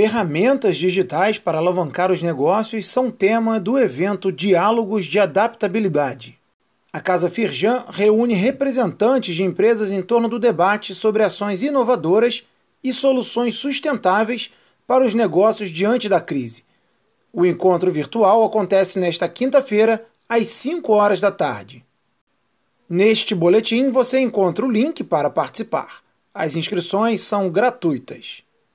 Ferramentas digitais para alavancar os negócios são tema do evento Diálogos de Adaptabilidade. A Casa Firjan reúne representantes de empresas em torno do debate sobre ações inovadoras e soluções sustentáveis para os negócios diante da crise. O encontro virtual acontece nesta quinta-feira, às 5 horas da tarde. Neste boletim você encontra o link para participar. As inscrições são gratuitas.